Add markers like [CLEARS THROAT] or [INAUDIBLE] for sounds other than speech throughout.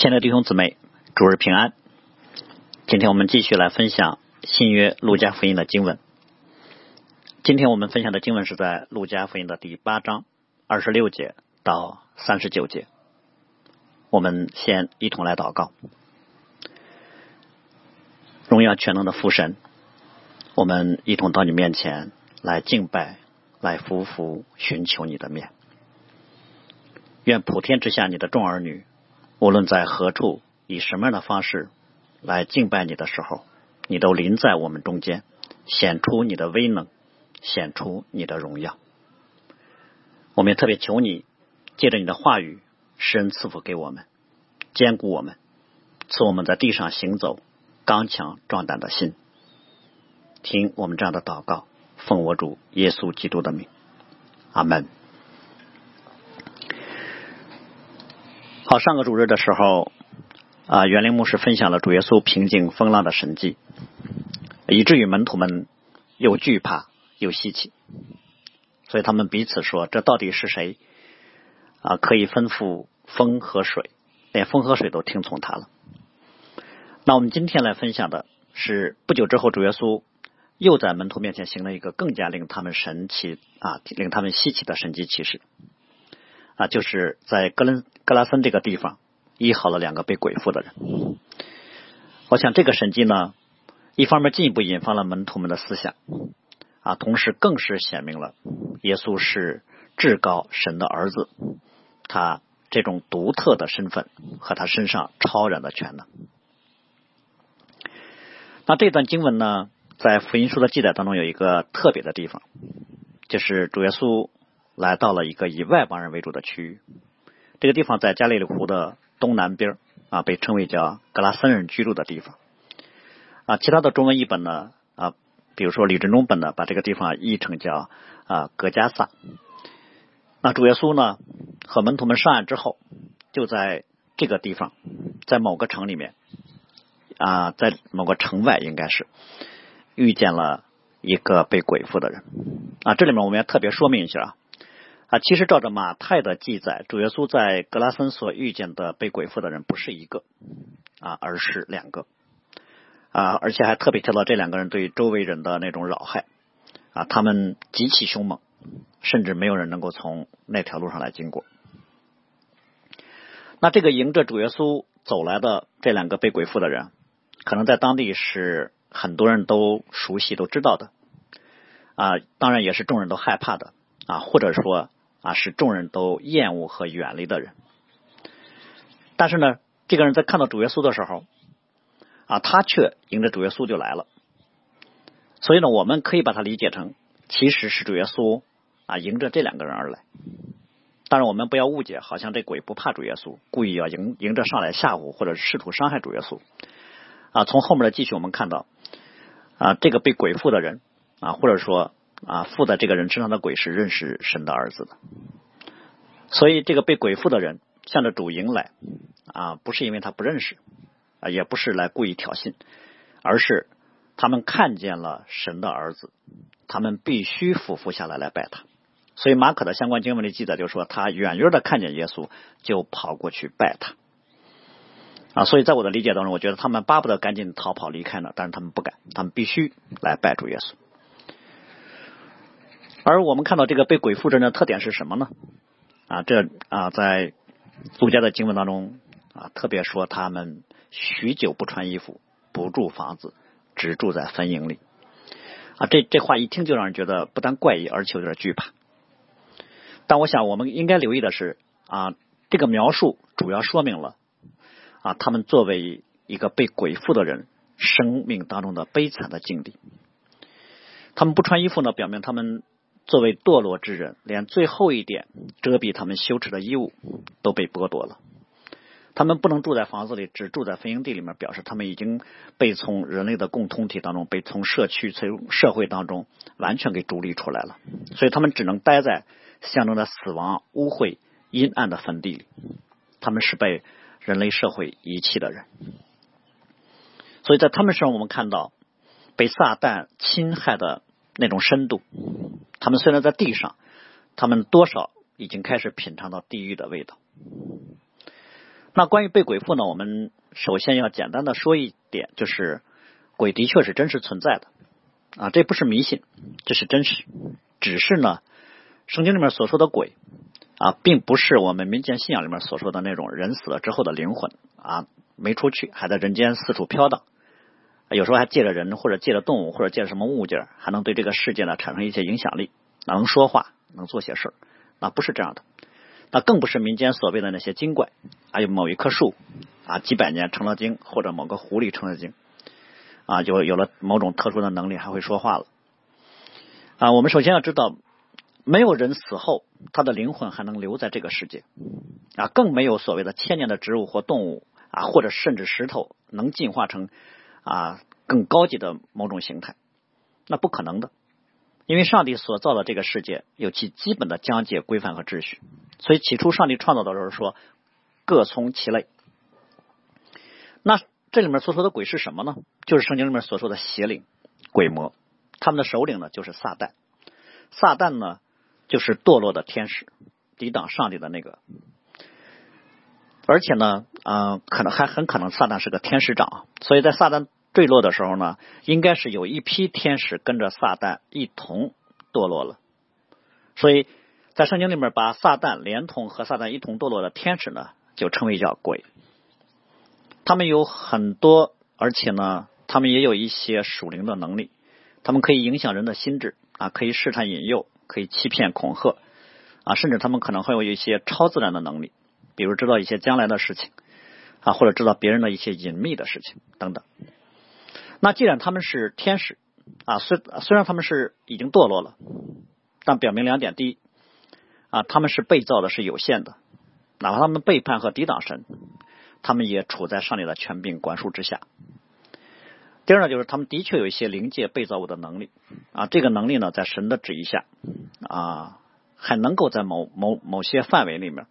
亲爱的弟兄姊妹，主日平安。今天我们继续来分享新约路加福音的经文。今天我们分享的经文是在路加福音的第八章二十六节到三十九节。我们先一同来祷告。荣耀全能的父神，我们一同到你面前来敬拜，来匍匐寻求你的面。愿普天之下你的众儿女。无论在何处，以什么样的方式来敬拜你的时候，你都临在我们中间，显出你的威能，显出你的荣耀。我们也特别求你，借着你的话语，施恩赐福给我们，坚固我们，赐我们在地上行走刚强壮胆的心。听我们这样的祷告，奉我主耶稣基督的名，阿门。好，上个主日的时候，啊，袁林牧师分享了主耶稣平静风浪的神迹，以至于门徒们又惧怕又稀奇，所以他们彼此说：“这到底是谁啊？可以吩咐风和水，连风和水都听从他了。”那我们今天来分享的是，不久之后，主耶稣又在门徒面前行了一个更加令他们神奇啊，令他们稀奇的神迹奇事。啊，就是在格伦格拉森这个地方医好了两个被鬼附的人。我想这个神迹呢，一方面进一步引发了门徒们的思想啊，同时更是显明了耶稣是至高神的儿子，他这种独特的身份和他身上超然的全能。那这段经文呢，在福音书的记载当中有一个特别的地方，就是主耶稣。来到了一个以外邦人为主的区域，这个地方在加利利湖的东南边啊，被称为叫格拉森人居住的地方啊。其他的中文译本呢啊，比如说李振中本呢，把这个地方译成叫啊格加萨。那主耶稣呢和门徒们上岸之后，就在这个地方，在某个城里面啊，在某个城外应该是遇见了一个被鬼附的人啊。这里面我们要特别说明一下啊。啊，其实照着马太的记载，主耶稣在格拉森所遇见的被鬼附的人不是一个啊，而是两个啊，而且还特别提到这两个人对周围人的那种扰害啊，他们极其凶猛，甚至没有人能够从那条路上来经过。那这个迎着主耶稣走来的这两个被鬼附的人，可能在当地是很多人都熟悉、都知道的啊，当然也是众人都害怕的啊，或者说。啊，是众人都厌恶和远离的人。但是呢，这个人在看到主耶稣的时候，啊，他却迎着主耶稣就来了。所以呢，我们可以把它理解成，其实是主耶稣啊迎着这两个人而来。当然，我们不要误解，好像这鬼不怕主耶稣，故意要迎迎着上来吓唬或者试图伤害主耶稣。啊，从后面的继续我们看到，啊，这个被鬼附的人啊，或者说。啊，附在这个人身上的鬼是认识神的儿子的，所以这个被鬼附的人向着主迎来啊，不是因为他不认识啊，也不是来故意挑衅，而是他们看见了神的儿子，他们必须俯伏下来来拜他。所以马可的相关经文里记载就说，他远远的看见耶稣就跑过去拜他啊。所以在我的理解当中，我觉得他们巴不得赶紧逃跑离开呢，但是他们不敢，他们必须来拜主耶稣。而我们看到这个被鬼附着的特点是什么呢？啊，这啊，在儒家的经文当中啊，特别说他们许久不穿衣服，不住房子，只住在坟茔里。啊，这这话一听就让人觉得不但怪异，而且有点惧怕。但我想，我们应该留意的是啊，这个描述主要说明了啊，他们作为一个被鬼附的人生命当中的悲惨的境地。他们不穿衣服呢，表明他们。作为堕落之人，连最后一点遮蔽他们羞耻的衣物都被剥夺了。他们不能住在房子里，只住在坟茔地里面，表示他们已经被从人类的共同体当中，被从社区、从社会当中完全给逐离出来了。所以他们只能待在象征着死亡、污秽、阴暗的坟地里。他们是被人类社会遗弃的人。所以在他们身上，我们看到被撒旦侵害的那种深度。他们虽然在地上，他们多少已经开始品尝到地狱的味道。那关于被鬼附呢，我们首先要简单的说一点，就是鬼的确是真实存在的啊，这不是迷信，这是真实。只是呢，圣经里面所说的鬼啊，并不是我们民间信仰里面所说的那种人死了之后的灵魂啊，没出去，还在人间四处飘荡，有时候还借着人或者借着动物或者借着什么物件，还能对这个世界呢产生一些影响力，能说话，能做些事儿，那不是这样的。那更不是民间所谓的那些精怪，还有某一棵树啊，几百年成了精，或者某个狐狸成了精，啊，就有了某种特殊的能力，还会说话了。啊，我们首先要知道，没有人死后他的灵魂还能留在这个世界，啊，更没有所谓的千年的植物或动物啊，或者甚至石头能进化成啊更高级的某种形态，那不可能的。因为上帝所造的这个世界有其基本的疆界、规范和秩序，所以起初上帝创造的时候说各从其类。那这里面所说的鬼是什么呢？就是圣经里面所说的邪灵、鬼魔，他们的首领呢就是撒旦。撒旦呢就是堕落的天使，抵挡上帝的那个，而且呢，嗯，可能还很可能撒旦是个天使长，所以在撒旦。坠落的时候呢，应该是有一批天使跟着撒旦一同堕落了，所以在圣经里面把撒旦连同和撒旦一同堕落的天使呢，就称为叫鬼。他们有很多，而且呢，他们也有一些属灵的能力，他们可以影响人的心智啊，可以试探引诱，可以欺骗恐吓啊，甚至他们可能会有一些超自然的能力，比如知道一些将来的事情啊，或者知道别人的一些隐秘的事情等等。那既然他们是天使啊，虽虽然他们是已经堕落了，但表明两点：第一，啊，他们是被造的是有限的，哪怕他们背叛和抵挡神，他们也处在上帝的权柄管束之下；第二呢，就是他们的确有一些灵界被造物的能力啊，这个能力呢，在神的旨意下啊，还能够在某某某些范围里面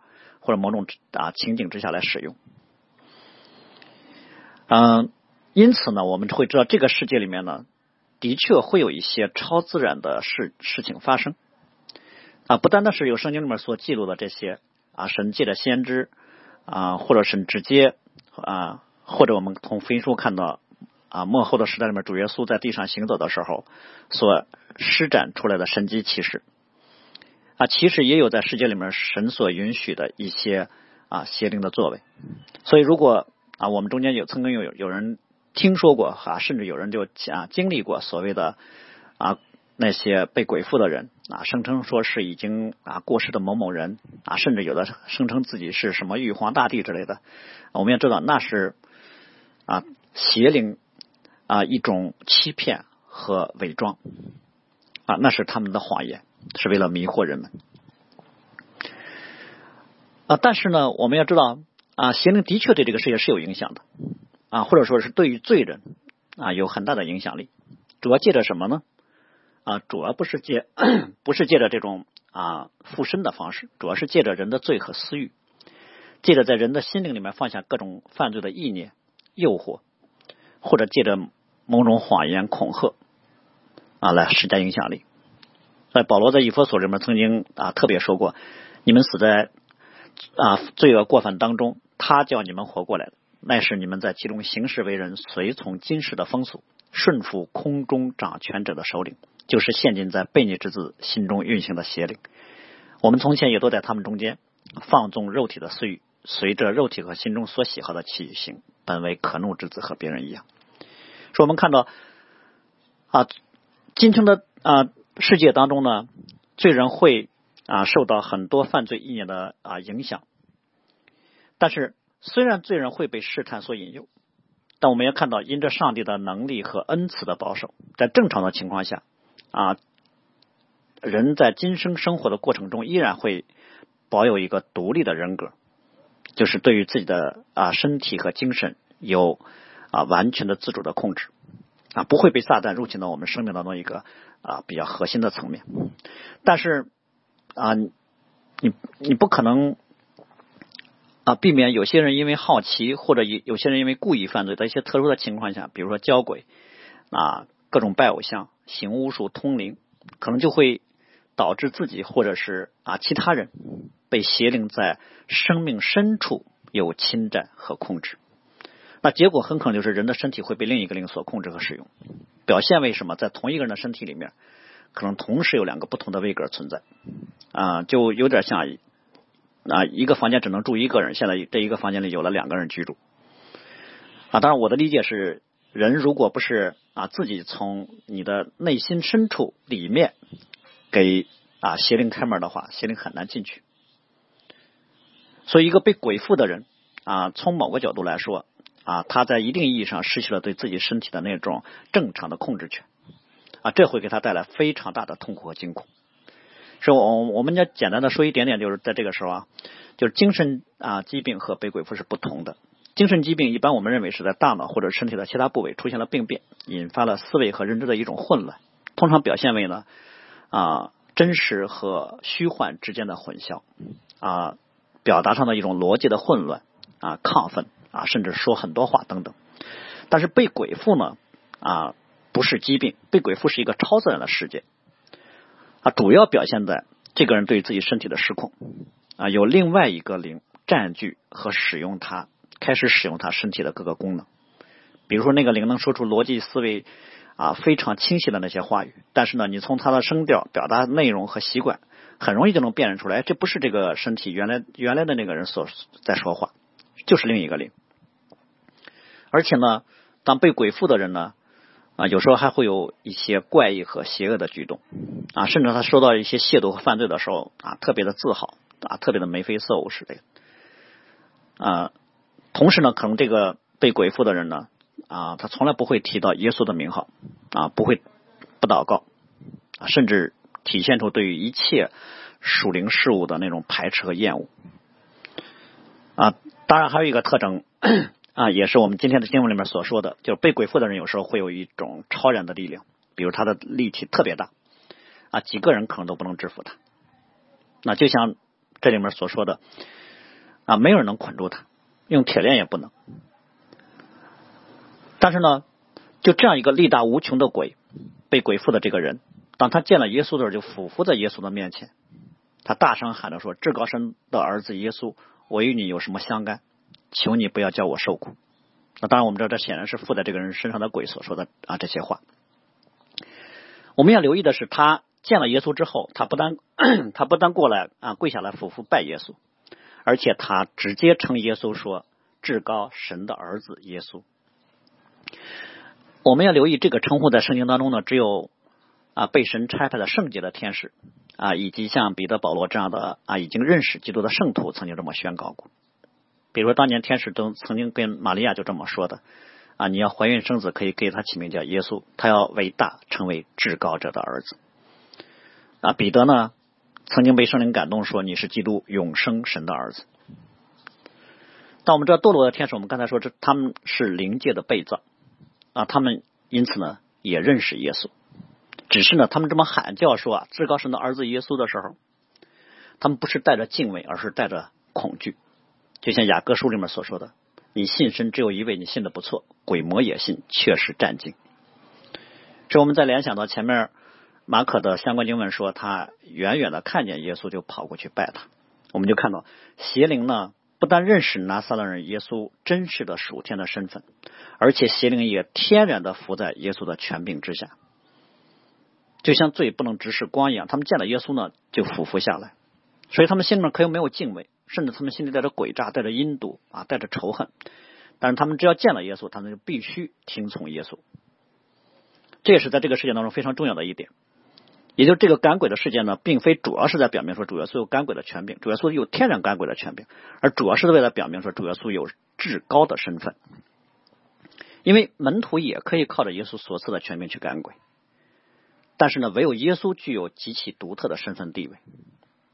或者某种啊情景之下来使用，嗯。因此呢，我们会知道这个世界里面呢，的确会有一些超自然的事事情发生啊，不单单是有圣经里面所记录的这些啊，神界的先知啊，或者是直接啊，或者我们从福音书看到啊，末后的时代里面主耶稣在地上行走的时候所施展出来的神迹奇事啊，其实也有在世界里面神所允许的一些啊邪灵的作为。所以，如果啊，我们中间有曾经有有人。听说过啊，甚至有人就啊经历过所谓的啊那些被鬼附的人啊，声称说是已经啊过世的某某人啊，甚至有的声称自己是什么玉皇大帝之类的。我们要知道那是啊邪灵啊一种欺骗和伪装啊，那是他们的谎言，是为了迷惑人们啊。但是呢，我们要知道啊，邪灵的确对这个世界是有影响的。啊，或者说是对于罪人啊有很大的影响力，主要借着什么呢？啊，主要不是借 [COUGHS] 不是借着这种啊附身的方式，主要是借着人的罪和私欲，借着在人的心灵里面放下各种犯罪的意念、诱惑，或者借着某种谎言恐吓啊来施加影响力。在保罗在以弗所里面曾经啊特别说过：你们死在啊罪恶过犯当中，他叫你们活过来的，那是你们在其中行事为人，随从今世的风俗，顺服空中掌权者的首领，就是陷进在悖逆之子心中运行的邪灵。我们从前也都在他们中间放纵肉体的私欲，随着肉体和心中所喜好的起行，本为可怒之子，和别人一样。说我们看到啊，今天的啊世界当中呢，罪人会啊受到很多犯罪意念的啊影响，但是。虽然罪人会被试探所引诱，但我们要看到，因着上帝的能力和恩赐的保守，在正常的情况下，啊，人在今生生活的过程中，依然会保有一个独立的人格，就是对于自己的啊身体和精神有啊完全的自主的控制，不会被撒旦入侵到我们生命当中一个啊比较核心的层面。但是啊，你你不可能。啊，避免有些人因为好奇，或者有有些人因为故意犯罪的一些特殊的情况下，比如说交鬼啊，各种拜偶像、行巫术、通灵，可能就会导致自己或者是啊其他人被邪灵在生命深处有侵占和控制。那结果很可能就是人的身体会被另一个灵所控制和使用。表现为什么？在同一个人的身体里面，可能同时有两个不同的位格存在啊，就有点像啊，一个房间只能住一个人，现在这一个房间里有了两个人居住啊。当然，我的理解是，人如果不是啊自己从你的内心深处里面给啊邪灵开门的话，邪灵很难进去。所以，一个被鬼附的人啊，从某个角度来说。啊，他在一定意义上失去了对自己身体的那种正常的控制权，啊，这会给他带来非常大的痛苦和惊恐。是我我们要简单的说一点点，就是在这个时候啊，就是精神啊疾病和被鬼附是不同的。精神疾病一般我们认为是在大脑或者身体的其他部位出现了病变，引发了思维和认知的一种混乱，通常表现为呢啊真实和虚幻之间的混淆啊，表达上的一种逻辑的混乱啊亢奋。啊，甚至说很多话等等，但是被鬼附呢啊，不是疾病，被鬼附是一个超自然的世界。啊，主要表现在这个人对自己身体的失控。啊，有另外一个灵占据和使用他，开始使用他身体的各个功能，比如说那个灵能说出逻辑思维啊非常清晰的那些话语，但是呢，你从他的声调、表达内容和习惯，很容易就能辨认出来，这不是这个身体原来原来的那个人所在说话。就是另一个灵，而且呢，当被鬼附的人呢，啊，有时候还会有一些怪异和邪恶的举动，啊，甚至他受到一些亵渎和犯罪的时候，啊，特别的自豪，啊，特别的眉飞色舞似的，啊，同时呢，可能这个被鬼附的人呢，啊，他从来不会提到耶稣的名号，啊，不会不祷告，甚至体现出对于一切属灵事物的那种排斥和厌恶，啊。当然，还有一个特征啊，也是我们今天的新闻里面所说的，就是被鬼附的人有时候会有一种超然的力量，比如他的力气特别大啊，几个人可能都不能制服他。那就像这里面所说的啊，没有人能捆住他，用铁链也不能。但是呢，就这样一个力大无穷的鬼，被鬼附的这个人，当他见了耶稣的时候，就俯伏在耶稣的面前，他大声喊着说：“至高神的儿子耶稣。”我与你有什么相干？求你不要叫我受苦。那当然，我们知道这显然是附在这个人身上的鬼所说的啊这些话。我们要留意的是，他见了耶稣之后，他不但 [CLEARS THROAT] 他不但过来啊跪下来俯伏拜耶稣，而且他直接称耶稣说至高神的儿子耶稣。我们要留意这个称呼在圣经当中呢，只有啊被神差派的圣洁的天使。啊，以及像彼得、保罗这样的啊，已经认识基督的圣徒，曾经这么宣告过。比如，当年天使都曾经跟玛利亚就这么说的：啊，你要怀孕生子，可以给他起名叫耶稣，他要伟大，成为至高者的儿子。啊，彼得呢，曾经被圣灵感动说：“你是基督永生神的儿子。”但我们知道堕落的天使，我们刚才说这他们是灵界的被造啊，他们因此呢也认识耶稣。只是呢，他们这么喊叫说啊，至高神的儿子耶稣的时候，他们不是带着敬畏，而是带着恐惧。就像雅各书里面所说的：“你信神只有一位，你信的不错，鬼魔也信，确实战惊。”这我们再联想到前面马可的相关经文说，他远远的看见耶稣就跑过去拜他。我们就看到邪灵呢，不但认识拿撒勒人耶稣真实的属天的身份，而且邪灵也天然的伏在耶稣的权柄之下。就像罪不能直视光一样，他们见了耶稣呢，就俯伏下来，所以他们心里面可以没有敬畏，甚至他们心里带着诡诈，带着阴毒啊，带着仇恨。但是他们只要见了耶稣，他们就必须听从耶稣。这也是在这个事件当中非常重要的一点。也就是这个赶鬼的事件呢，并非主要是在表明说主耶稣有赶鬼的权柄，主耶稣有天然赶鬼的权柄，而主要是为了表明说主耶稣有至高的身份。因为门徒也可以靠着耶稣所赐的权柄去赶鬼。但是呢，唯有耶稣具有极其独特的身份地位。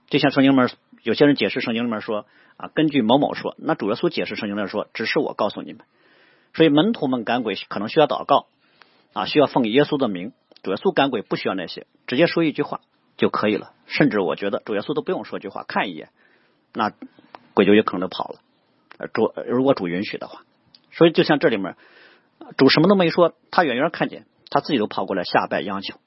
就像圣经里面有些人解释圣经里面说啊，根据某某说，那主耶稣解释圣经里面说，只是我告诉你们。所以门徒们赶鬼可能需要祷告啊，需要奉耶稣的名。主耶稣赶鬼不需要那些，直接说一句话就可以了。甚至我觉得主耶稣都不用说句话，看一眼，那鬼就有可能跑了。主如果主允许的话，所以就像这里面主什么都没说，他远远看见，他自己都跑过来下拜央求。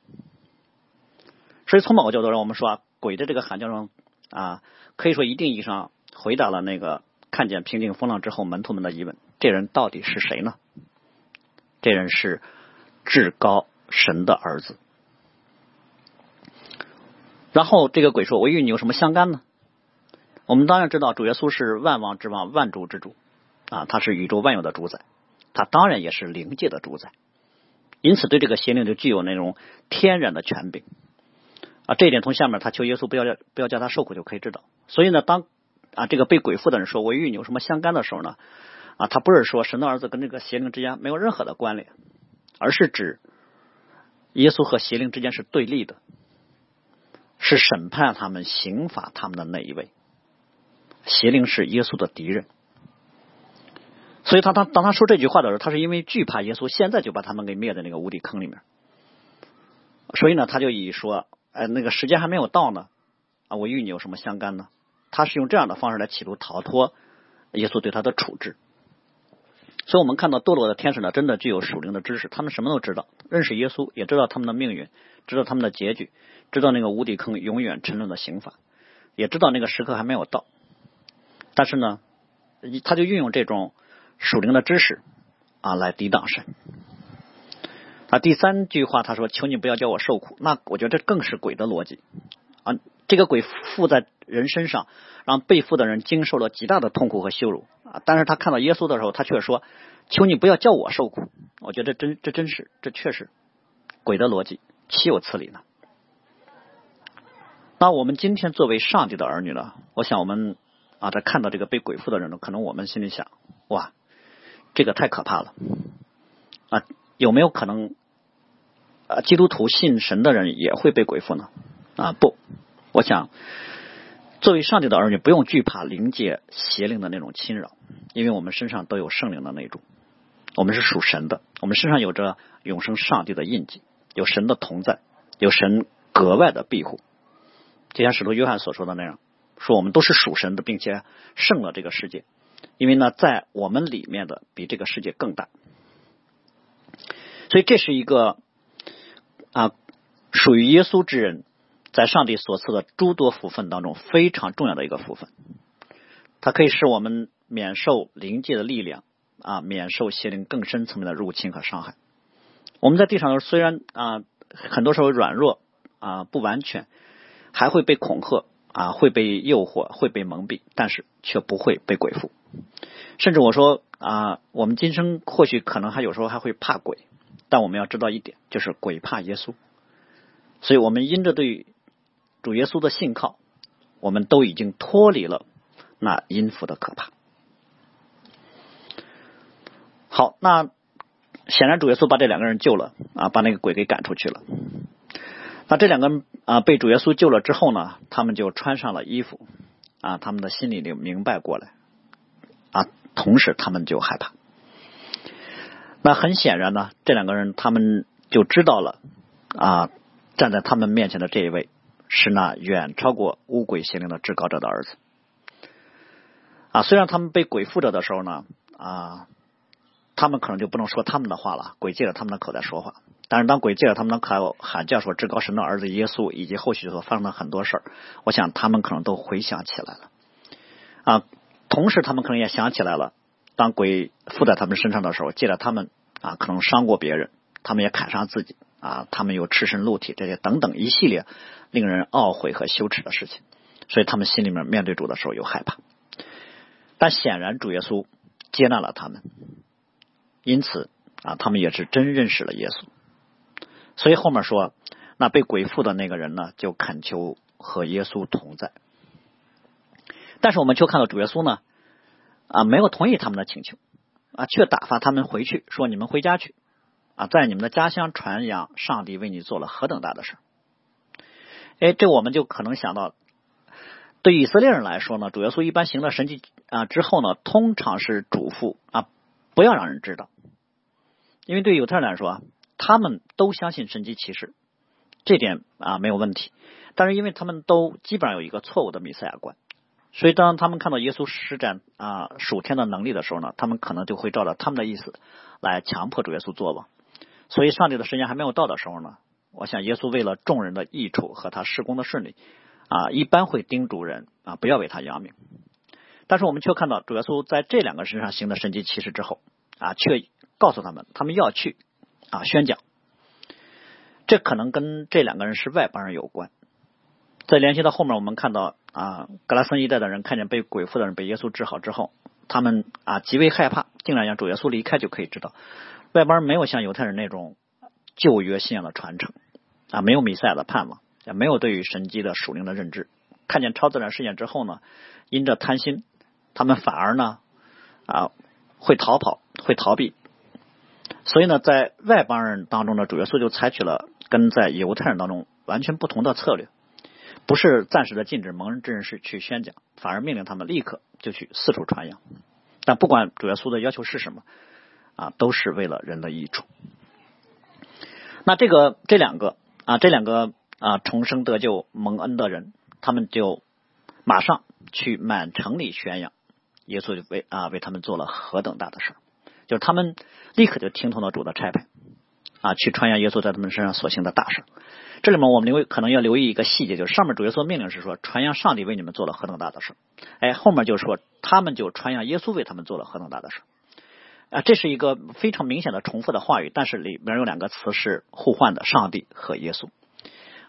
所以从某个角度上，我们说啊，鬼的这个喊叫声啊，可以说一定意义上回答了那个看见平静风浪之后，门徒们的疑问：这人到底是谁呢？这人是至高神的儿子。然后这个鬼说：“我与你有什么相干呢？”我们当然知道，主耶稣是万王之王、万主之主啊，他是宇宙万有的主宰，他当然也是灵界的主宰，因此对这个邪灵就具有那种天然的权柄啊。这一点从下面他求耶稣不要叫不要叫他受苦就可以知道。所以呢，当啊这个被鬼附的人说“我与你有什么相干”的时候呢，啊，他不是说神的儿子跟这个邪灵之间没有任何的关联，而是指耶稣和邪灵之间是对立的，是审判他们、刑罚他们的那一位。邪灵是耶稣的敌人，所以他当当他说这句话的时候，他是因为惧怕耶稣，现在就把他们给灭在那个无底坑里面。所以呢，他就以说，哎，那个时间还没有到呢，啊，我与你有什么相干呢？他是用这样的方式来企图逃脱耶稣对他的处置。所以我们看到堕落的天使呢，真的具有属灵的知识，他们什么都知道，认识耶稣，也知道他们的命运，知道他们的结局，知道那个无底坑永远沉沦的刑罚，也知道那个时刻还没有到。但是呢，他就运用这种属灵的知识啊来抵挡神。啊，第三句话他说：“求你不要叫我受苦。”那我觉得这更是鬼的逻辑啊！这个鬼附在人身上，让被附的人经受了极大的痛苦和羞辱啊！但是他看到耶稣的时候，他却说：“求你不要叫我受苦。”我觉得这真这真是这确实鬼的逻辑，岂有此理呢？那我们今天作为上帝的儿女呢？我想我们。啊，在看到这个被鬼附的人呢，可能我们心里想：哇，这个太可怕了！啊，有没有可能啊，基督徒信神的人也会被鬼附呢？啊，不，我想，作为上帝的儿女，不用惧怕灵界邪灵的那种侵扰，因为我们身上都有圣灵的那种，我们是属神的，我们身上有着永生上帝的印记，有神的同在，有神格外的庇护，就像使徒约翰所说的那样。说我们都是属神的，并且胜了这个世界，因为呢，在我们里面的比这个世界更大，所以这是一个啊属于耶稣之人，在上帝所赐的诸多福分当中非常重要的一个福分，它可以使我们免受灵界的力量啊，免受邪灵更深层面的入侵和伤害。我们在地上虽然啊很多时候软弱啊不完全，还会被恐吓。啊，会被诱惑，会被蒙蔽，但是却不会被鬼附。甚至我说啊，我们今生或许可能还有时候还会怕鬼，但我们要知道一点，就是鬼怕耶稣。所以我们因着对主耶稣的信靠，我们都已经脱离了那阴府的可怕。好，那显然主耶稣把这两个人救了啊，把那个鬼给赶出去了。那这两个啊被主耶稣救了之后呢，他们就穿上了衣服啊，他们的心里就明白过来啊，同时他们就害怕。那很显然呢，这两个人他们就知道了啊，站在他们面前的这一位是那远超过乌鬼邪灵的至高者的儿子啊。虽然他们被鬼附着的时候呢啊，他们可能就不能说他们的话了，鬼借着他们的口在说话。但是当鬼借着他们的口喊叫说至高神的儿子耶稣，以及后续所发生的很多事儿，我想他们可能都回想起来了啊。同时，他们可能也想起来了，当鬼附在他们身上的时候，借着他们啊，可能伤过别人，他们也砍伤自己啊，他们有赤身露体这些等等一系列令人懊悔和羞耻的事情，所以他们心里面面对主的时候有害怕。但显然主耶稣接纳了他们，因此啊，他们也是真认识了耶稣。所以后面说，那被鬼附的那个人呢，就恳求和耶稣同在。但是我们却看到主耶稣呢，啊，没有同意他们的请求，啊，却打发他们回去，说你们回家去，啊，在你们的家乡传扬上帝为你做了何等大的事。哎，这我们就可能想到，对以色列人来说呢，主耶稣一般行了神迹啊之后呢，通常是嘱咐啊，不要让人知道，因为对犹太人来说。他们都相信神迹骑士，这点啊没有问题。但是因为他们都基本上有一个错误的弥赛亚观，所以当他们看到耶稣施展啊属天的能力的时候呢，他们可能就会照着他们的意思来强迫主耶稣做吧。所以上帝的时间还没有到的时候呢，我想耶稣为了众人的益处和他施工的顺利啊，一般会叮嘱人啊不要为他扬名。但是我们却看到主耶稣在这两个身上行的神迹奇事之后啊，却告诉他们，他们要去啊宣讲。这可能跟这两个人是外邦人有关。再联系到后面，我们看到啊，格拉森一带的人看见被鬼附的人被耶稣治好之后，他们啊极为害怕，竟然让主耶稣离开，就可以知道外邦人没有像犹太人那种旧约信仰的传承啊，没有弥赛亚的盼望，也没有对于神迹的属灵的认知。看见超自然事件之后呢，因着贪心，他们反而呢啊会逃跑，会逃避。所以呢，在外邦人当中呢，主耶稣就采取了跟在犹太人当中完全不同的策略。不是暂时的禁止蒙人之人士去宣讲，反而命令他们立刻就去四处传扬。但不管主耶稣的要求是什么，啊，都是为了人的益处。那这个这两个啊，这两个啊重生得救蒙恩的人，他们就马上去满城里宣扬耶稣就为啊为他们做了何等大的事就是他们立刻就听从了主的差派啊，去传扬耶稣在他们身上所行的大事。这里面我们留可能要留意一个细节，就是上面主耶稣命令是说传扬上帝为你们做了何等大的事，哎，后面就说他们就传扬耶稣为他们做了何等大的事，啊，这是一个非常明显的重复的话语，但是里面有两个词是互换的，上帝和耶稣。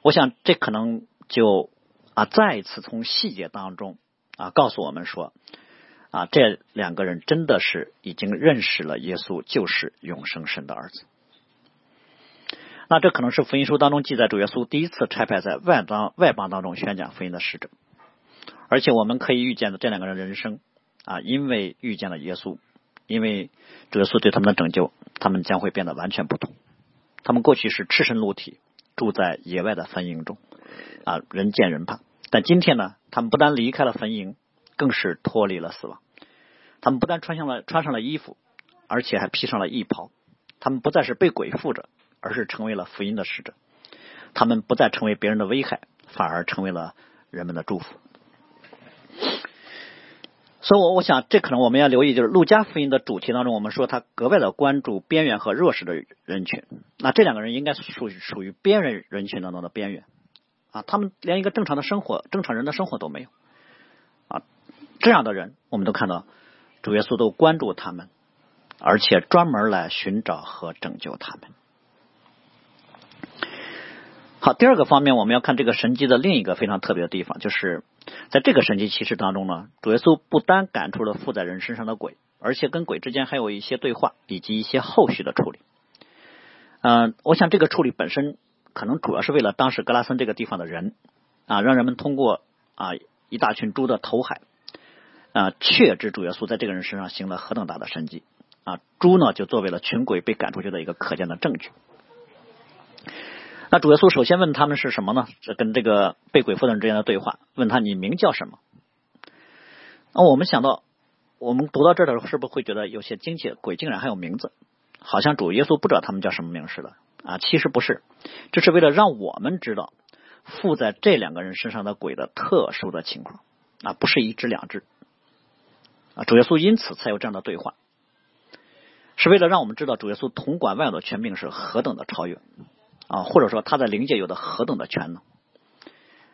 我想这可能就啊再一次从细节当中啊告诉我们说啊这两个人真的是已经认识了耶稣就是永生神的儿子。那这可能是福音书当中记载主耶稣第一次差派在外邦外邦当中宣讲福音的使者，而且我们可以预见的这两个人人生啊，因为遇见了耶稣，因为主耶稣对他们的拯救，他们将会变得完全不同。他们过去是赤身露体，住在野外的坟茔中啊，人见人怕。但今天呢，他们不但离开了坟茔，更是脱离了死亡。他们不但穿上了穿上了衣服，而且还披上了衣袍。他们不再是被鬼附着。而是成为了福音的使者，他们不再成为别人的危害，反而成为了人们的祝福。所以，我我想，这可能我们要留意，就是路加福音的主题当中，我们说他格外的关注边缘和弱势的人群。那这两个人应该属于属于边缘人群当中的边缘啊，他们连一个正常的生活、正常人的生活都没有啊。这样的人，我们都看到主耶稣都关注他们，而且专门来寻找和拯救他们。好，第二个方面，我们要看这个神迹的另一个非常特别的地方，就是在这个神迹启示当中呢，主耶稣不单赶出了附在人身上的鬼，而且跟鬼之间还有一些对话，以及一些后续的处理。嗯，我想这个处理本身可能主要是为了当时格拉森这个地方的人啊，让人们通过啊一大群猪的头海啊，确知主耶稣在这个人身上行了何等大的神迹啊，猪呢就作为了群鬼被赶出去的一个可见的证据。那主耶稣首先问他们是什么呢？这跟这个被鬼附的人之间的对话，问他你名叫什么？那我们想到，我们读到这儿的时候，是不是会觉得有些惊奇？鬼竟然还有名字，好像主耶稣不知道他们叫什么名似的啊？其实不是，这是为了让我们知道附在这两个人身上的鬼的特殊的情况啊，不是一只两只啊。主耶稣因此才有这样的对话，是为了让我们知道主耶稣统管万有的权柄是何等的超越。啊，或者说他在灵界有的何等的全能，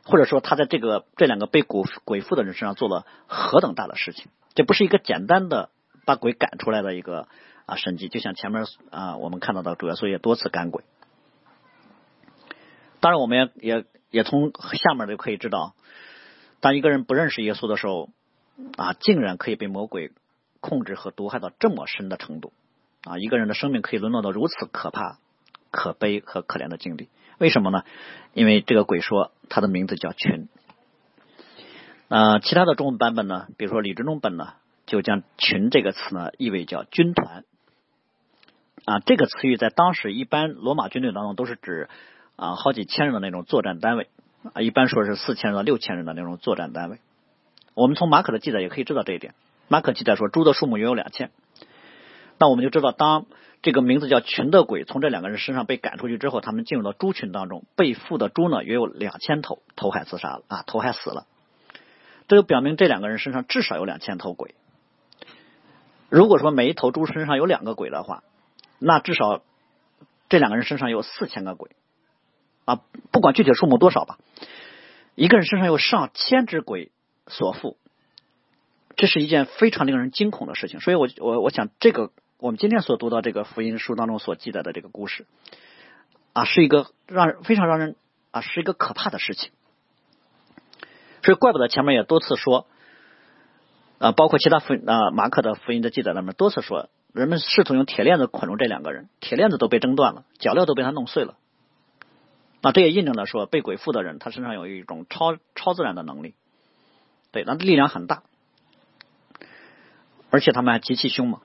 或者说他在这个这两个被鬼鬼附的人身上做了何等大的事情，这不是一个简单的把鬼赶出来的一个啊神迹，就像前面啊我们看到的主耶稣也多次赶鬼。当然，我们也也也从下面就可以知道，当一个人不认识耶稣的时候啊，竟然可以被魔鬼控制和毒害到这么深的程度啊，一个人的生命可以沦落到如此可怕。可悲和可怜的经历，为什么呢？因为这个鬼说他的名字叫群。呃，其他的中文版本呢，比如说李志忠本呢，就将群这个词呢意味叫军团。啊，这个词语在当时一般罗马军队当中都是指啊好几千人的那种作战单位啊，一般说是四千人到六千人的那种作战单位。我们从马可的记载也可以知道这一点。马可记载说猪的数目约有两千，那我们就知道当。这个名字叫群的鬼从这两个人身上被赶出去之后，他们进入到猪群当中，被缚的猪呢约有两千头，投海自杀了啊，投海死了。这就表明这两个人身上至少有两千头鬼。如果说每一头猪身上有两个鬼的话，那至少这两个人身上有四千个鬼啊，不管具体数目多少吧，一个人身上有上千只鬼所附，这是一件非常令人惊恐的事情。所以，我我我想，这个我们今天所读到这个福音书当中所记载的这个故事啊，是一个让非常让人啊，是一个可怕的事情。所以，怪不得前面也多次说啊，包括其他福啊马可的福音的记载里面多次说，人们试图用铁链子捆住这两个人，铁链子都被挣断了，脚镣都被他弄碎了。那这也印证了说，被鬼附的人他身上有一种超超自然的能力，对，那力量很大，而且他们还极其凶猛，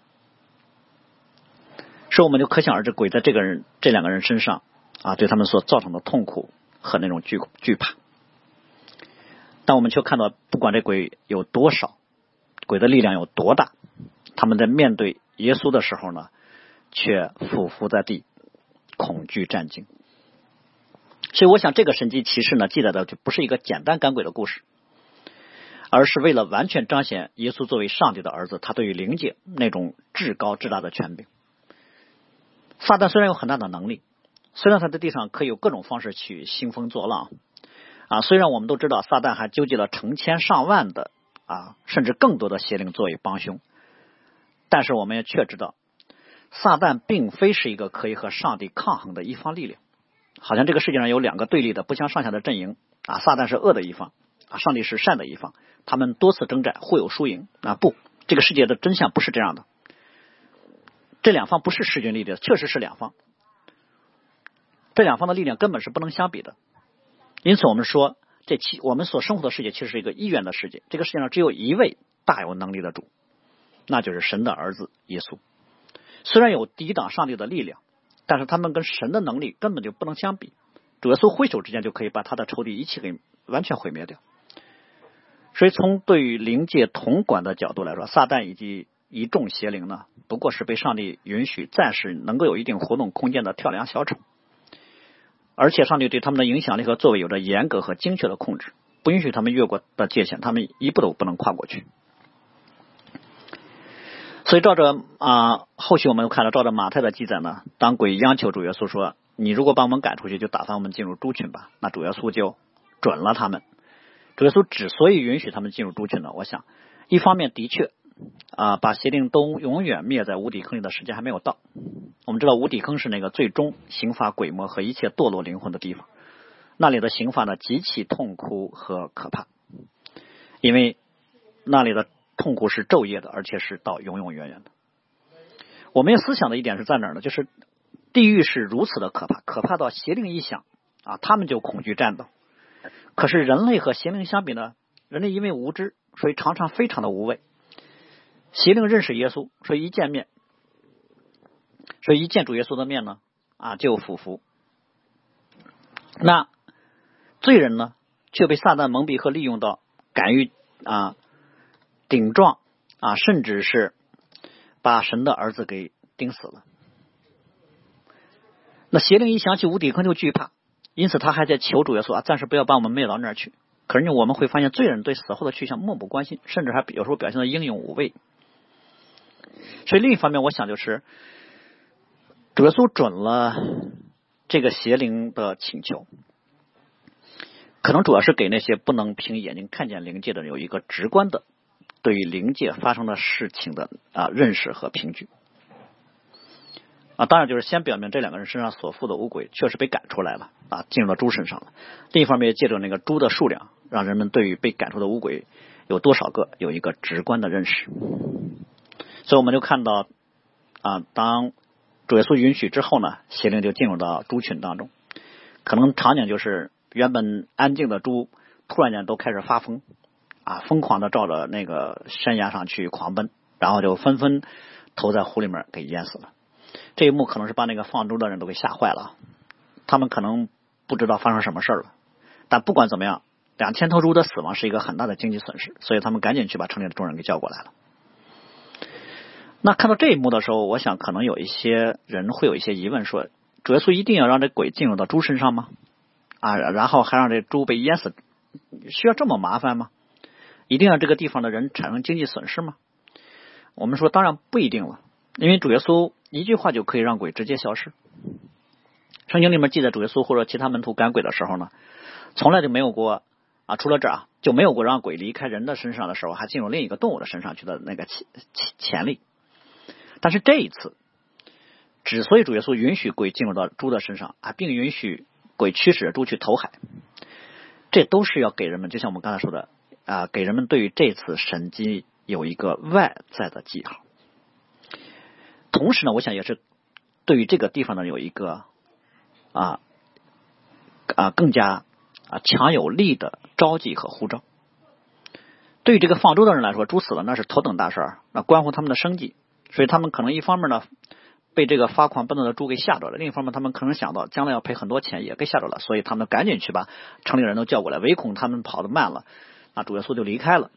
所以我们就可想而知，鬼在这个人这两个人身上啊，对他们所造成的痛苦和那种惧惧怕。但我们却看到，不管这鬼有多少，鬼的力量有多大，他们在面对耶稣的时候呢，却俯伏在地，恐惧战惊。所以，我想这个神迹骑士呢，记载的就不是一个简单赶鬼的故事，而是为了完全彰显耶稣作为上帝的儿子，他对于灵界那种至高至大的权柄。撒旦虽然有很大的能力，虽然他在地上可以有各种方式去兴风作浪。啊，虽然我们都知道撒旦还纠集了成千上万的啊，甚至更多的邪灵作为帮凶，但是我们也确知道，撒旦并非是一个可以和上帝抗衡的一方力量。好像这个世界上有两个对立的不相上下的阵营啊，撒旦是恶的一方啊，上帝是善的一方，他们多次征战，互有输赢啊。不，这个世界的真相不是这样的，这两方不是势均力敌，确实是两方，这两方的力量根本是不能相比的。因此，我们说，这其我们所生活的世界其实是一个一元的世界。这个世界上只有一位大有能力的主，那就是神的儿子耶稣。虽然有抵挡上帝的力量，但是他们跟神的能力根本就不能相比。主耶稣挥手之间就可以把他的仇敌一起给完全毁灭掉。所以，从对于灵界统管的角度来说，撒旦以及一众邪灵呢，不过是被上帝允许暂时能够有一定活动空间的跳梁小丑。而且上帝对他们的影响力和作为有着严格和精确的控制，不允许他们越过的界限，他们一步都不能跨过去。所以照着啊，后续我们看到照着马太的记载呢，当鬼央求主耶稣说：“你如果把我们赶出去，就打发我们进入猪群吧。”那主耶稣就准了他们。主耶稣之所以允许他们进入猪群呢，我想一方面的确。啊，把邪灵都永远灭在无底坑里的时间还没有到。我们知道无底坑是那个最终刑罚鬼魔和一切堕落灵魂的地方，那里的刑罚呢极其痛苦和可怕，因为那里的痛苦是昼夜的，而且是到永永远远的。我们要思想的一点是在哪儿呢？就是地狱是如此的可怕，可怕到邪灵一响啊，他们就恐惧战斗。可是人类和邪灵相比呢，人类因为无知，所以常常非常的无畏。邪灵认识耶稣，所以一见面，所以一见主耶稣的面呢，啊就俯伏。那罪人呢，却被撒旦蒙蔽和利用到，敢于啊顶撞啊，甚至是把神的儿子给钉死了。那邪灵一想起无底坑就惧怕，因此他还在求主耶稣啊，暂时不要把我们灭到那儿去。可是呢，我们会发现罪人对死后的去向漠不关心，甚至还有时候表现的英勇无畏。所以另一方面，我想就是主耶稣准了这个邪灵的请求，可能主要是给那些不能凭眼睛看见灵界的人有一个直观的对于灵界发生的事情的啊认识和凭据啊。当然，就是先表明这两个人身上所附的污鬼确实被赶出来了啊，进入到猪身上了。另一方面，借着那个猪的数量，让人们对于被赶出的污鬼有多少个有一个直观的认识。所以我们就看到啊，当主耶稣允许之后呢，邪灵就进入到猪群当中。可能场景就是原本安静的猪，突然间都开始发疯啊，疯狂的照着那个山崖上去狂奔，然后就纷纷投在湖里面给淹死了。这一幕可能是把那个放猪的人都给吓坏了，他们可能不知道发生什么事了。但不管怎么样，两千头猪的死亡是一个很大的经济损失，所以他们赶紧去把城里的众人给叫过来了。那看到这一幕的时候，我想可能有一些人会有一些疑问，说主耶稣一定要让这鬼进入到猪身上吗？啊，然后还让这猪被淹死，需要这么麻烦吗？一定要这个地方的人产生经济损失吗？我们说当然不一定了，因为主耶稣一句话就可以让鬼直接消失。圣经里面记载主耶稣或者其他门徒赶鬼的时候呢，从来就没有过啊，除了这啊，就没有过让鬼离开人的身上的时候，还进入另一个动物的身上去的那个潜潜潜力。但是这一次，之所以主耶稣允许鬼进入到猪的身上啊，并允许鬼驱使猪去投海，这都是要给人们，就像我们刚才说的啊，给人们对于这次神迹有一个外在的记号。同时呢，我想也是对于这个地方呢有一个啊啊更加啊强有力的召集和呼召。对于这个放猪的人来说，猪死了那是头等大事儿，那关乎他们的生计，所以他们可能一方面呢被这个发狂奔走的猪给吓着了，另一方面他们可能想到将来要赔很多钱，也给吓着了，所以他们赶紧去把城里人都叫过来，唯恐他们跑得慢了，那主耶稣就离开了。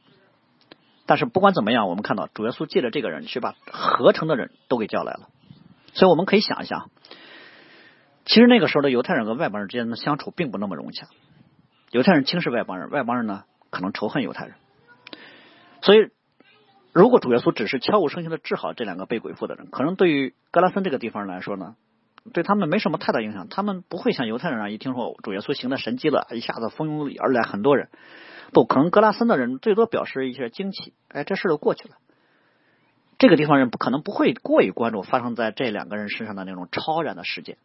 但是不管怎么样，我们看到主耶稣借着这个人去把合成的人都给叫来了，所以我们可以想一想，其实那个时候的犹太人和外邦人之间的相处并不那么融洽，犹太人轻视外邦人，外邦人呢可能仇恨犹太人，所以如果主耶稣只是悄无声息的治好这两个被鬼附的人，可能对于格拉森这个地方来说呢，对他们没什么太大影响，他们不会像犹太人啊，一听说主耶稣行的神迹了，一下子蜂拥而来很多人。不可能，格拉森的人最多表示一些惊奇，哎，这事就过去了。这个地方人不可能不会过于关注发生在这两个人身上的那种超然的事件。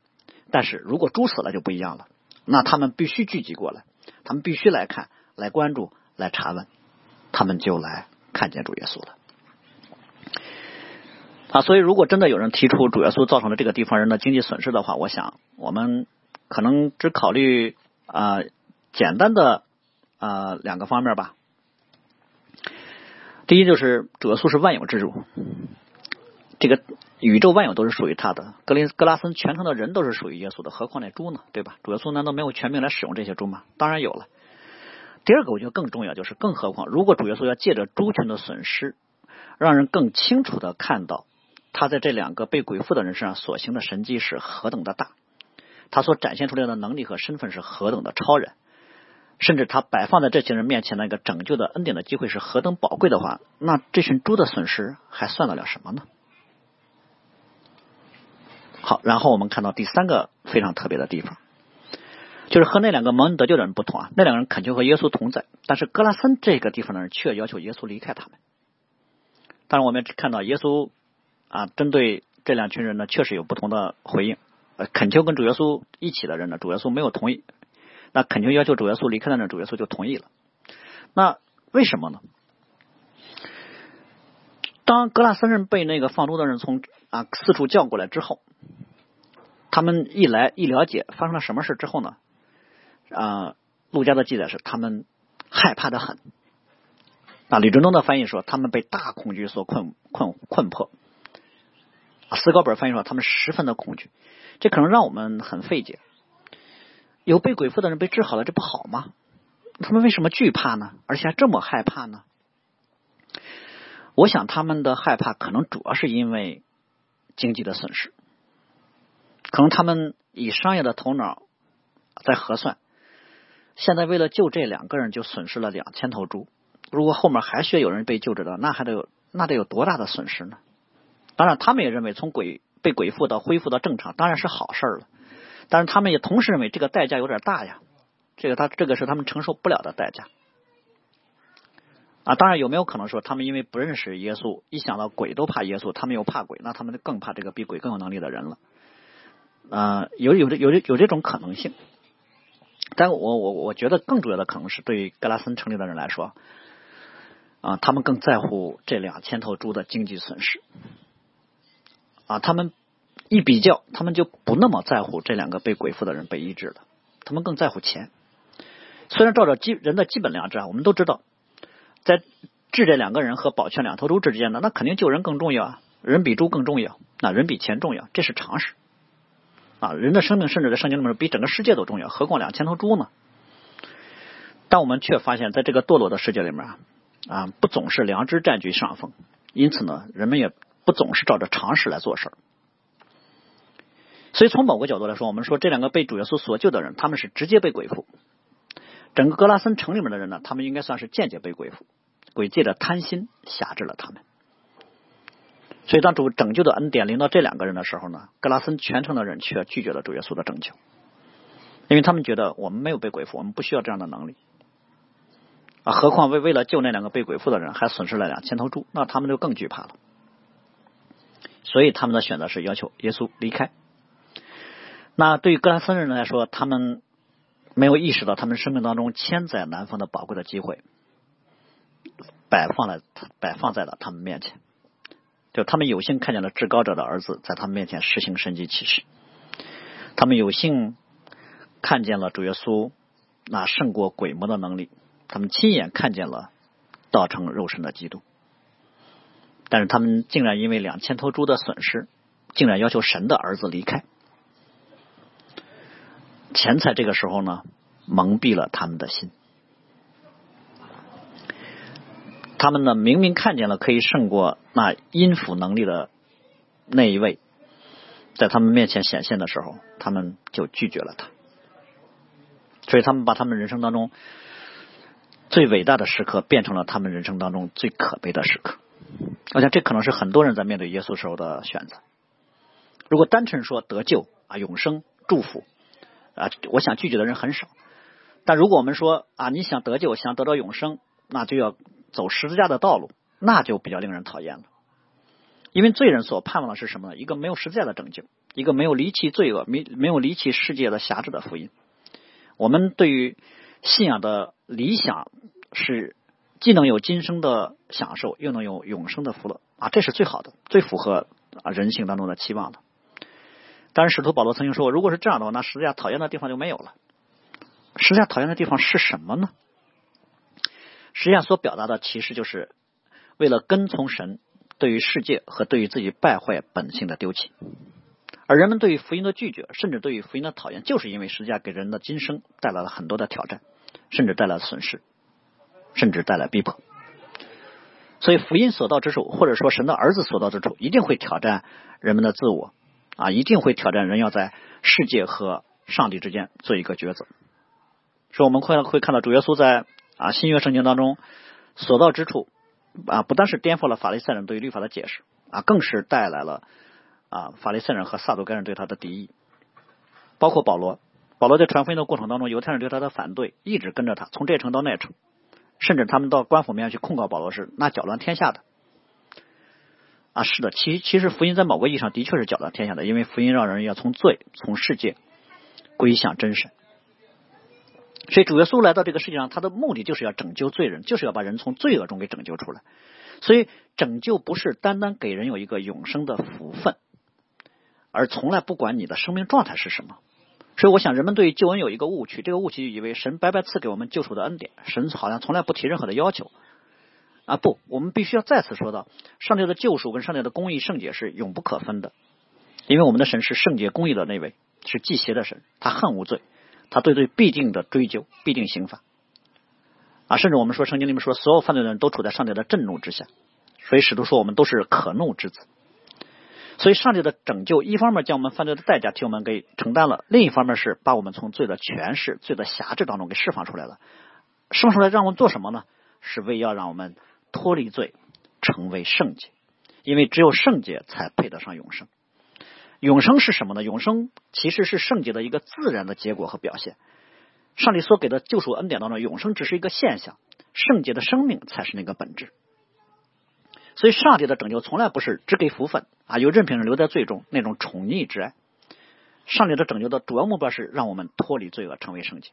但是如果猪死了就不一样了，那他们必须聚集过来，他们必须来看、来关注、来查问，他们就来看见主耶稣了。啊，所以如果真的有人提出主耶稣造成了这个地方人的经济损失的话，我想我们可能只考虑啊简单的。啊，两个方面吧。第一就是主耶稣是万有之主，这个宇宙万有都是属于他的。格林格拉森全城的人都是属于耶稣的，何况那猪呢？对吧？主耶稣难道没有权柄来使用这些猪吗？当然有了。第二个我觉得更重要，就是更何况，如果主耶稣要借着猪群的损失，让人更清楚的看到他在这两个被鬼附的人身上所行的神迹是何等的大，他所展现出来的能力和身份是何等的超人。甚至他摆放在这些人面前那个拯救的恩典的机会是何等宝贵的话，那这群猪的损失还算得了什么呢？好，然后我们看到第三个非常特别的地方，就是和那两个蒙恩得救的人不同啊，那两个人恳求和耶稣同在，但是格拉森这个地方的人却要求耶稣离开他们。当然，我们看到耶稣啊，针对这两群人呢，确实有不同的回应。呃，恳求跟主耶稣一起的人呢，主耶稣没有同意。那恳求要求主耶稣离开的人主耶稣就同意了。那为什么呢？当格拉森人被那个放猪的人从啊四处叫过来之后，他们一来一了解发生了什么事之后呢？啊，陆家的记载是他们害怕的很。啊，李振东的翻译说他们被大恐惧所困困困迫。啊，思高本翻译说他们十分的恐惧，这可能让我们很费解。有被鬼附的人被治好了，这不好吗？他们为什么惧怕呢？而且还这么害怕呢？我想他们的害怕可能主要是因为经济的损失，可能他们以商业的头脑在核算，现在为了救这两个人就损失了两千头猪，如果后面还需要有人被救治的，那还得有那得有多大的损失呢？当然，他们也认为从鬼被鬼附到恢复到正常，当然是好事了。但是他们也同时认为这个代价有点大呀，这个他这个是他们承受不了的代价啊。当然有没有可能说他们因为不认识耶稣，一想到鬼都怕耶稣，他们又怕鬼，那他们就更怕这个比鬼更有能力的人了啊？有有这有这有这种可能性。但我我我觉得更主要的可能是对于格拉森城里的人来说啊，他们更在乎这两千头猪的经济损失啊，他们。一比较，他们就不那么在乎这两个被鬼附的人被医治了，他们更在乎钱。虽然照着基人的基本良知啊，我们都知道，在治这两个人和保全两头猪之间呢，那肯定救人更重要啊，人比猪更重要，那人比钱重要，这是常识啊。人的生命甚至在圣经里面比整个世界都重要，何况两千头猪呢？但我们却发现，在这个堕落的世界里面啊，啊不总是良知占据上风，因此呢，人们也不总是照着常识来做事儿。所以从某个角度来说，我们说这两个被主耶稣所救的人，他们是直接被鬼附；整个格拉森城里面的人呢，他们应该算是间接被鬼附，鬼借着贪心辖制了他们。所以当主拯救的恩典临到这两个人的时候呢，格拉森全城的人却拒绝了主耶稣的拯救，因为他们觉得我们没有被鬼附，我们不需要这样的能力。啊，何况为为了救那两个被鬼附的人，还损失了两千头猪，那他们就更惧怕了。所以他们的选择是要求耶稣离开。那对于格兰森人来说，他们没有意识到他们生命当中千载难逢的宝贵的机会，摆放了摆放在了他们面前。就他们有幸看见了至高者的儿子在他们面前实行神迹启示，他们有幸看见了主耶稣那胜过鬼魔的能力，他们亲眼看见了道成肉身的基督。但是他们竟然因为两千头猪的损失，竟然要求神的儿子离开。钱财这个时候呢，蒙蔽了他们的心。他们呢，明明看见了可以胜过那音符能力的那一位，在他们面前显现的时候，他们就拒绝了他。所以，他们把他们人生当中最伟大的时刻变成了他们人生当中最可悲的时刻。我想，这可能是很多人在面对耶稣时候的选择。如果单纯说得救啊、永生、祝福啊，我想拒绝的人很少。但如果我们说啊，你想得救，想得到永生，那就要。走十字架的道路，那就比较令人讨厌了。因为罪人所盼望的是什么呢？一个没有十字架的拯救，一个没有离弃罪恶、没没有离弃世界的辖制的福音。我们对于信仰的理想是既能有今生的享受，又能有永生的福乐啊，这是最好的，最符合啊人性当中的期望的。但是使徒保罗曾经说过，如果是这样的话，那十字架讨厌的地方就没有了。十字架讨厌的地方是什么呢？实际上所表达的其实就是为了跟从神，对于世界和对于自己败坏本性的丢弃，而人们对于福音的拒绝，甚至对于福音的讨厌，就是因为实际上给人的今生带来了很多的挑战，甚至带来损失，甚至带来逼迫。所以福音所到之处，或者说神的儿子所到之处，一定会挑战人们的自我啊，一定会挑战人要在世界和上帝之间做一个抉择。所以我们会会看到主耶稣在。啊，新约圣经当中所到之处啊，不但是颠覆了法利赛人对于律法的解释啊，更是带来了啊法利赛人和撒都该人对他的敌意。包括保罗，保罗在传福音的过程当中，犹太人对他的反对，一直跟着他，从这城到那城，甚至他们到官府面去控告保罗是那搅乱天下的。啊，是的，其其实福音在某个意义上的确是搅乱天下的，因为福音让人要从罪、从世界归向真神。所以主耶稣来到这个世界上，他的目的就是要拯救罪人，就是要把人从罪恶中给拯救出来。所以拯救不是单单给人有一个永生的福分，而从来不管你的生命状态是什么。所以我想，人们对于救恩有一个误区，这个误区以为神白白赐给我们救赎的恩典，神好像从来不提任何的要求。啊，不，我们必须要再次说到，上帝的救赎跟上帝的公义圣洁是永不可分的，因为我们的神是圣洁公义的那位，是祭邪的神，他恨无罪。他对罪必定的追究，必定刑罚啊！甚至我们说圣经里面说，所有犯罪的人都处在上帝的震怒之下，所以使徒说我们都是可怒之子。所以上帝的拯救，一方面将我们犯罪的代价替我们给承担了，另一方面是把我们从罪的权势、罪的辖制当中给释放出来了。释放出来让我们做什么呢？是为要让我们脱离罪，成为圣洁，因为只有圣洁才配得上永生。永生是什么呢？永生其实是圣洁的一个自然的结果和表现。上帝所给的救赎恩典当中，永生只是一个现象，圣洁的生命才是那个本质。所以，上帝的拯救从来不是只给福分啊，有任凭人留在罪中那种宠溺之爱。上帝的拯救的主要目标是让我们脱离罪恶，成为圣洁。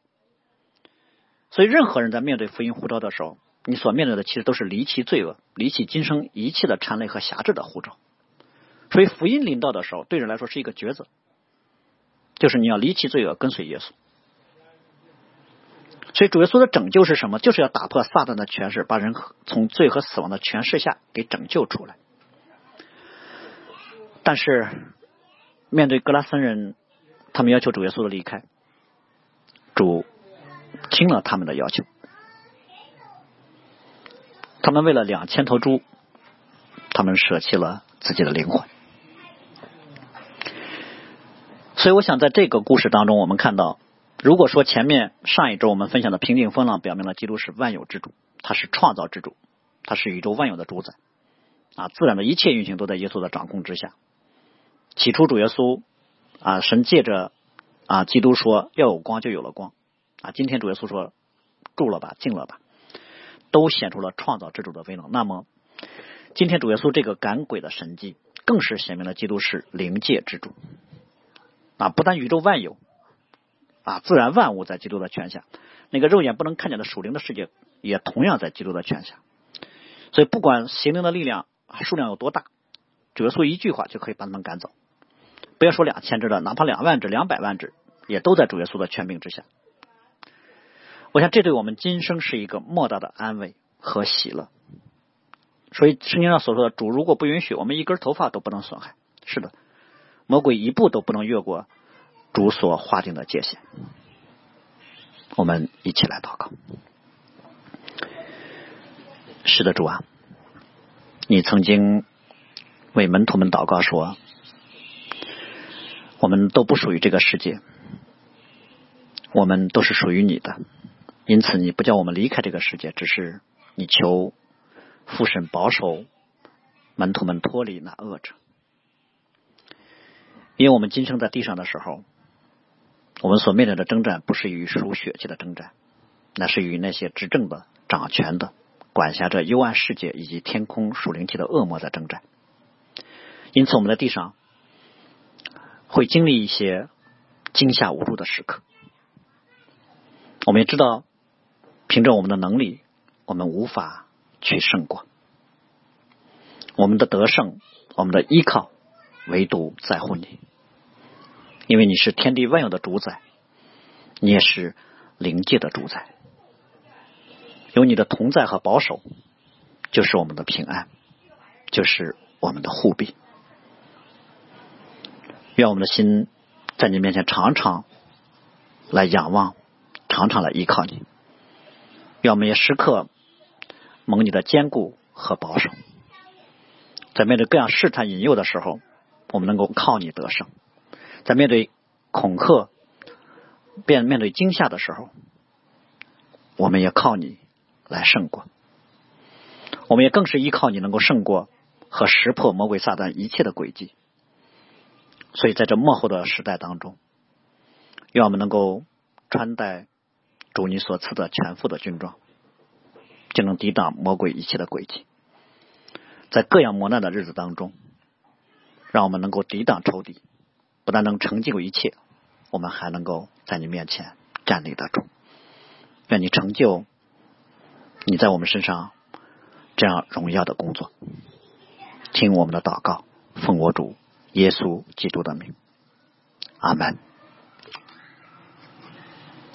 所以，任何人在面对福音呼召的时候，你所面对的其实都是离弃罪恶、离弃今生一切的缠累和辖制的呼召。所以福音临到的时候，对人来说是一个抉择，就是你要离弃罪恶，跟随耶稣。所以主耶稣的拯救是什么？就是要打破撒旦的权势，把人从罪和死亡的权势下给拯救出来。但是面对格拉森人，他们要求主耶稣的离开，主听了他们的要求，他们为了两千头猪，他们舍弃了自己的灵魂。所以，我想在这个故事当中，我们看到，如果说前面上一周我们分享的平静风浪，表明了基督是万有之主，他是创造之主，他是宇宙万有的主宰，啊，自然的一切运行都在耶稣的掌控之下。起初主耶稣啊，神借着啊基督说要有光，就有了光，啊，今天主耶稣说住了吧，静了吧，都显出了创造之主的威能。那么，今天主耶稣这个赶鬼的神迹，更是显明了基督是灵界之主。啊，不但宇宙万有，啊，自然万物在基督的权下，那个肉眼不能看见的属灵的世界，也同样在基督的权下。所以，不管邪灵的力量数量有多大，主耶稣一句话就可以把他们赶走。不要说两千只了，哪怕两万只、两百万只，也都在主耶稣的权柄之下。我想，这对我们今生是一个莫大的安慰和喜乐。所以，圣经上所说的“主如果不允许，我们一根头发都不能损害。”是的，魔鬼一步都不能越过主所划定的界限。我们一起来祷告。是的，主啊，你曾经为门徒们祷告说：“我们都不属于这个世界，我们都是属于你的。”因此，你不叫我们离开这个世界，只是你求父神保守门徒们脱离那恶者。因为我们今生在地上的时候，我们所面临的征战不是与属血气的征战，那是与那些执政的、掌权的、管辖着幽暗世界以及天空属灵体的恶魔在征战。因此，我们在地上会经历一些惊吓无助的时刻。我们也知道。凭着我们的能力，我们无法去胜过我们的得胜，我们的依靠唯独在乎你，因为你是天地万有的主宰，你也是灵界的主宰。有你的同在和保守，就是我们的平安，就是我们的护庇。愿我们的心在你面前常常来仰望，常常来依靠你。愿我们也时刻蒙你的坚固和保守，在面对各样试探引诱的时候，我们能够靠你得胜；在面对恐吓、面面对惊吓的时候，我们也靠你来胜过。我们也更是依靠你，能够胜过和识破魔鬼撒旦一切的诡计。所以，在这幕后的时代当中，愿我们能够穿戴。主你所赐的全副的军装，就能抵挡魔鬼一切的诡计。在各样磨难的日子当中，让我们能够抵挡仇敌，不但能成就一切，我们还能够在你面前站立得住。愿你成就你在我们身上这样荣耀的工作。听我们的祷告，奉我主耶稣基督的名，阿门。